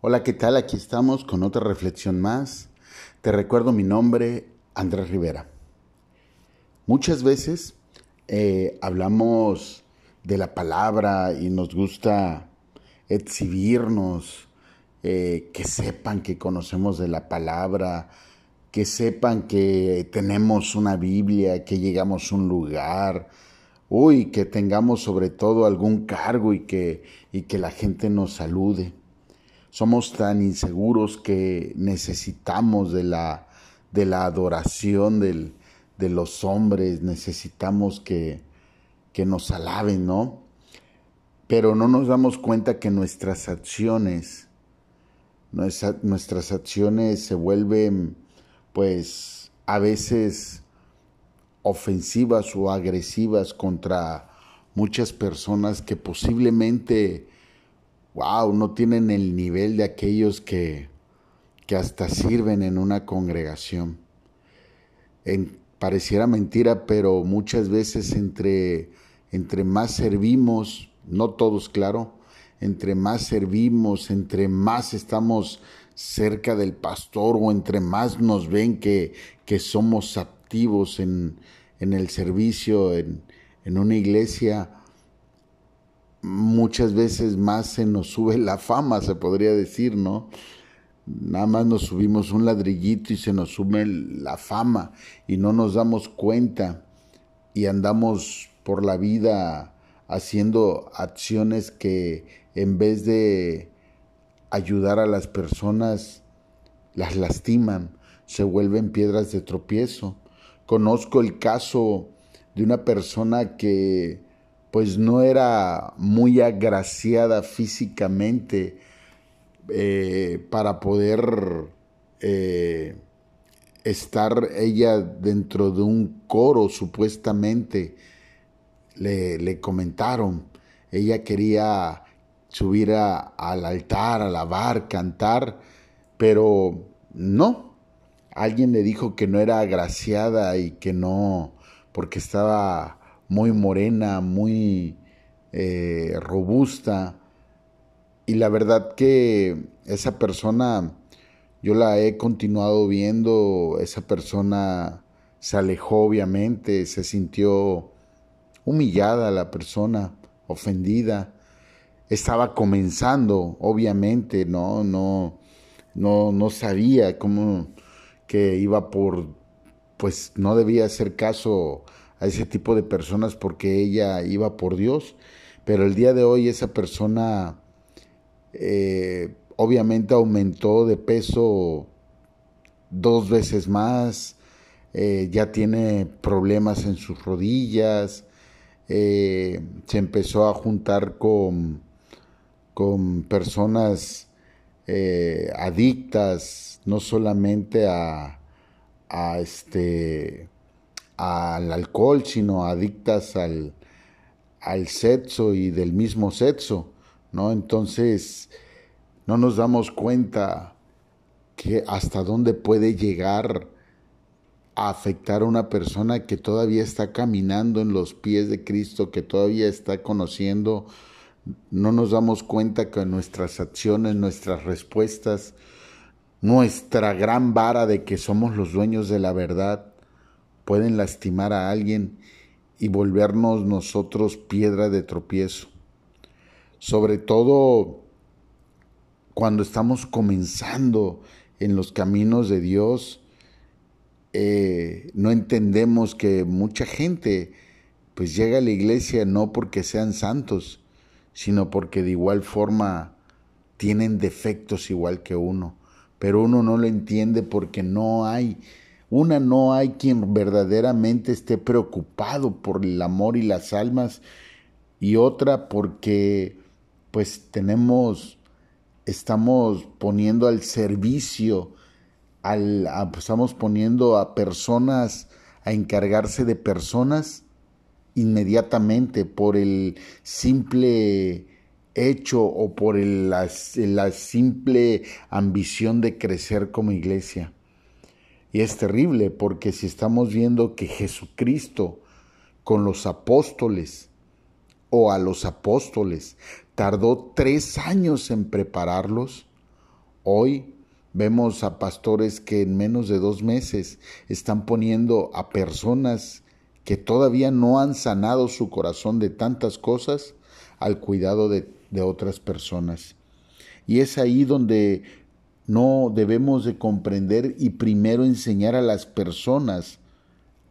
Hola, ¿qué tal? Aquí estamos con otra reflexión más. Te recuerdo mi nombre, Andrés Rivera. Muchas veces eh, hablamos de la palabra y nos gusta exhibirnos, eh, que sepan que conocemos de la palabra, que sepan que tenemos una Biblia, que llegamos a un lugar, uy, que tengamos sobre todo algún cargo y que, y que la gente nos salude. Somos tan inseguros que necesitamos de la, de la adoración del, de los hombres, necesitamos que, que nos alaben, ¿no? Pero no nos damos cuenta que nuestras acciones, nuestras acciones se vuelven, pues, a veces ofensivas o agresivas contra muchas personas que posiblemente wow, no tienen el nivel de aquellos que, que hasta sirven en una congregación. Pareciera mentira, pero muchas veces entre, entre más servimos, no todos, claro, entre más servimos, entre más estamos cerca del pastor o entre más nos ven que, que somos activos en, en el servicio, en, en una iglesia, muchas veces más se nos sube la fama, se podría decir, ¿no? Nada más nos subimos un ladrillito y se nos sube la fama y no nos damos cuenta y andamos por la vida haciendo acciones que en vez de ayudar a las personas las lastiman, se vuelven piedras de tropiezo. Conozco el caso de una persona que pues no era muy agraciada físicamente eh, para poder eh, estar ella dentro de un coro supuestamente. Le, le comentaron, ella quería subir al altar, alabar, cantar, pero no. Alguien le dijo que no era agraciada y que no, porque estaba muy morena, muy eh, robusta. Y la verdad que esa persona, yo la he continuado viendo, esa persona se alejó obviamente, se sintió humillada la persona, ofendida. Estaba comenzando, obviamente, no, no, no, no sabía cómo que iba por, pues no debía hacer caso a ese tipo de personas porque ella iba por Dios, pero el día de hoy esa persona eh, obviamente aumentó de peso dos veces más, eh, ya tiene problemas en sus rodillas, eh, se empezó a juntar con, con personas adictas, no solamente a, a este al alcohol, sino adictas al, al sexo y del mismo sexo, ¿no? Entonces, no nos damos cuenta que hasta dónde puede llegar a afectar a una persona que todavía está caminando en los pies de Cristo, que todavía está conociendo, no nos damos cuenta que nuestras acciones, nuestras respuestas, nuestra gran vara de que somos los dueños de la verdad, pueden lastimar a alguien y volvernos nosotros piedra de tropiezo. Sobre todo cuando estamos comenzando en los caminos de Dios, eh, no entendemos que mucha gente pues llega a la iglesia no porque sean santos, sino porque de igual forma tienen defectos igual que uno, pero uno no lo entiende porque no hay una, no hay quien verdaderamente esté preocupado por el amor y las almas. Y otra, porque pues tenemos, estamos poniendo al servicio, al, estamos poniendo a personas a encargarse de personas inmediatamente por el simple hecho o por la simple ambición de crecer como iglesia. Y es terrible porque si estamos viendo que Jesucristo con los apóstoles o a los apóstoles tardó tres años en prepararlos, Hoy vemos a pastores que en menos de dos meses están poniendo a personas que todavía no han sanado su corazón de tantas cosas al cuidado de, otras personas. Y es ahí donde no debemos de comprender y primero enseñar a las personas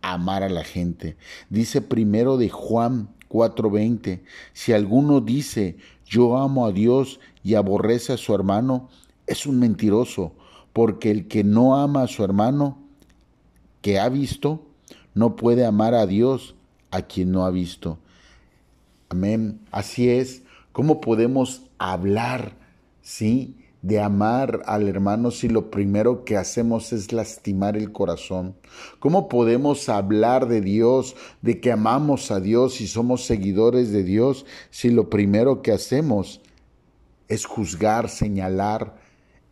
a amar a la gente. Dice primero de Juan 4:20, si alguno dice, yo amo a Dios y aborrece a su hermano, es un mentiroso, porque el que no ama a su hermano que ha visto, no puede amar a Dios a quien no ha visto. Amén. Así es. ¿Cómo podemos hablar, sí, de amar al hermano si lo primero que hacemos es lastimar el corazón? ¿Cómo podemos hablar de Dios, de que amamos a Dios y somos seguidores de Dios si lo primero que hacemos es juzgar, señalar,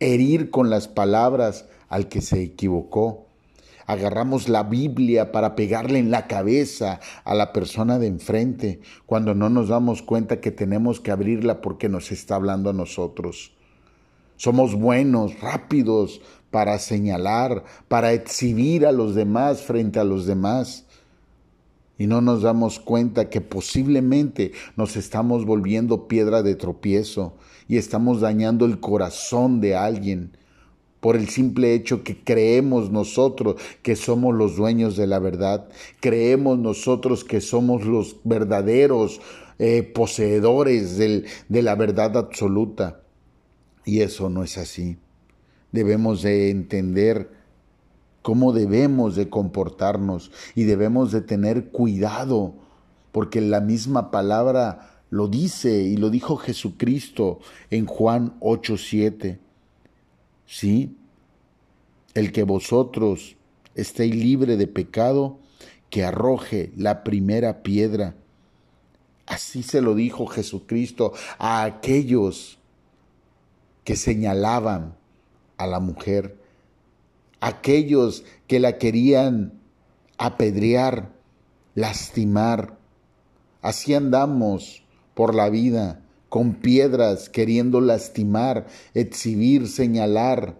herir con las palabras al que se equivocó? agarramos la Biblia para pegarle en la cabeza a la persona de enfrente, cuando no nos damos cuenta que tenemos que abrirla porque nos está hablando a nosotros. Somos buenos, rápidos para señalar, para exhibir a los demás frente a los demás. Y no nos damos cuenta que posiblemente nos estamos volviendo piedra de tropiezo y estamos dañando el corazón de alguien por el simple hecho que creemos nosotros que somos los dueños de la verdad, creemos nosotros que somos los verdaderos eh, poseedores de la verdad absoluta. Y eso no es así. Debemos de entender cómo debemos de comportarnos y debemos de tener cuidado, porque la misma palabra lo dice y lo dijo Jesucristo en Juan 8:7. ¿sí? El que vosotros estéis libre de pecado, que arroje la primera piedra. Así se lo dijo Jesucristo a aquellos que señalaban a la mujer, aquellos que la querían apedrear, lastimar. Así andamos por la vida con piedras, queriendo lastimar, exhibir, señalar,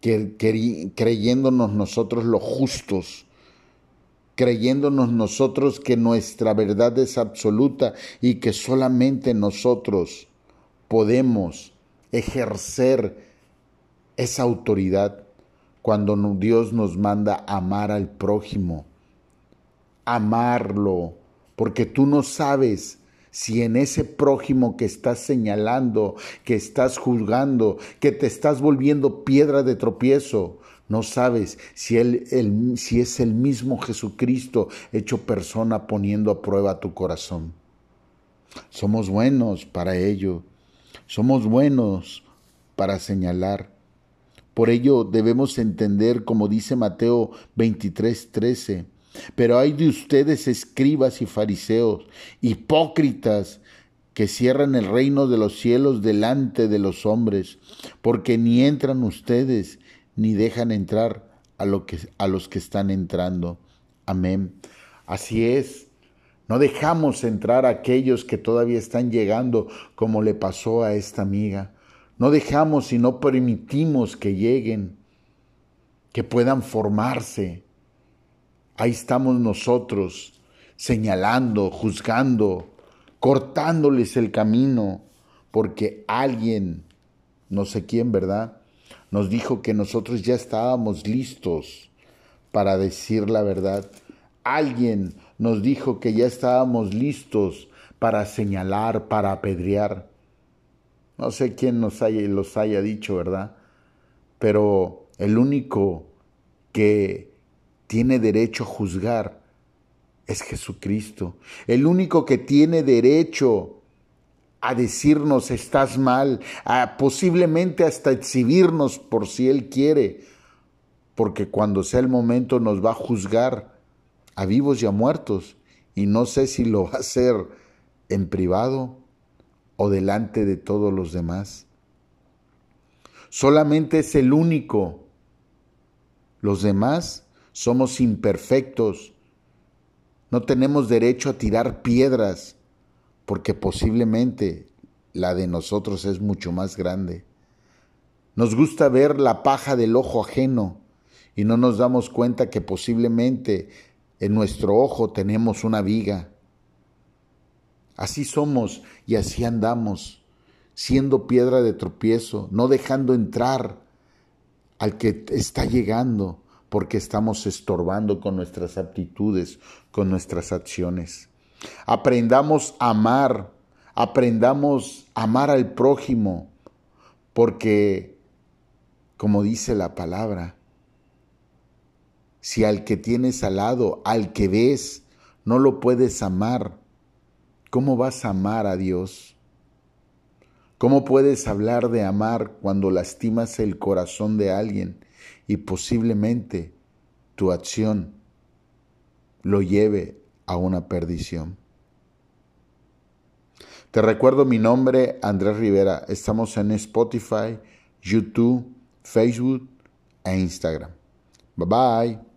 creyéndonos nosotros los justos, creyéndonos nosotros que nuestra verdad es absoluta y que solamente nosotros podemos ejercer esa autoridad cuando Dios nos manda amar al prójimo, amarlo, porque tú no sabes si en ese prójimo que estás señalando, que estás juzgando, que te estás volviendo piedra de tropiezo, no sabes si, él, si es el mismo Jesucristo hecho persona poniendo a prueba tu corazón. Somos buenos para ello. Somos buenos para señalar. Por ello debemos entender, como dice Mateo 23, 13, pero hay de ustedes escribas y fariseos, hipócritas, que cierran el reino de los cielos delante de los hombres, porque ni entran ustedes, ni dejan entrar a, lo que, a los que están entrando. Amén. Así es. No dejamos entrar a aquellos que todavía están llegando, como le pasó a esta amiga. No dejamos y no permitimos que lleguen, que puedan formarse, Ahí estamos nosotros señalando, juzgando, cortándoles el camino, porque alguien, no sé quién, ¿verdad? Nos dijo que nosotros ya estábamos listos para decir la verdad. Alguien nos dijo que ya estábamos listos para señalar, para apedrear. No sé quién nos haya, los haya dicho, ¿verdad? Pero el único que tiene derecho a juzgar es Jesucristo. El único que tiene derecho a decirnos estás mal, a posiblemente hasta exhibirnos por si Él quiere, porque cuando sea el momento nos va a juzgar a vivos y a muertos, y no sé si lo va a hacer en privado o delante de todos los demás. Solamente es el único. Los demás somos imperfectos, no tenemos derecho a tirar piedras, porque posiblemente la de nosotros es mucho más grande. Nos gusta ver la paja del ojo ajeno y no nos damos cuenta que posiblemente en nuestro ojo tenemos una viga. Así somos y así andamos, siendo piedra de tropiezo, no dejando entrar al que está llegando, porque estamos estorbando con nuestras aptitudes, con nuestras acciones. Aprendamos a amar, aprendamos a amar al prójimo, porque, como dice la palabra, si al que tienes al lado, al que ves, no lo puedes amar, ¿cómo vas a amar a Dios? ¿Cómo puedes hablar de amar cuando lastimas el corazón de alguien y posiblemente tu acción lo lleve a una perdición? Te recuerdo mi nombre, Andrés Rivera. Estamos en Spotify, YouTube, Facebook e Instagram. Bye bye.